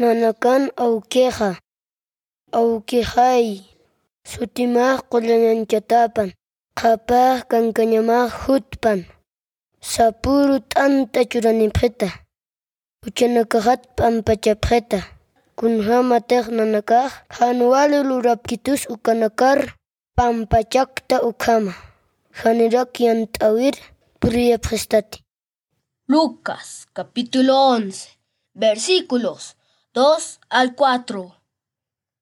nanakan awkiqa awkihay sutimaq qullañanchatapan qhapaq kankañamaq hutpan sapuru t'anta churanipqita huchanakaqat p'ampachapqita kunhama tiq nanakaq hanuali lurapkitus ukanakar pampachakta ukhama. Hanirak llant'awir puriyapqistati Lucas capítulo 11 versículos 2 al 4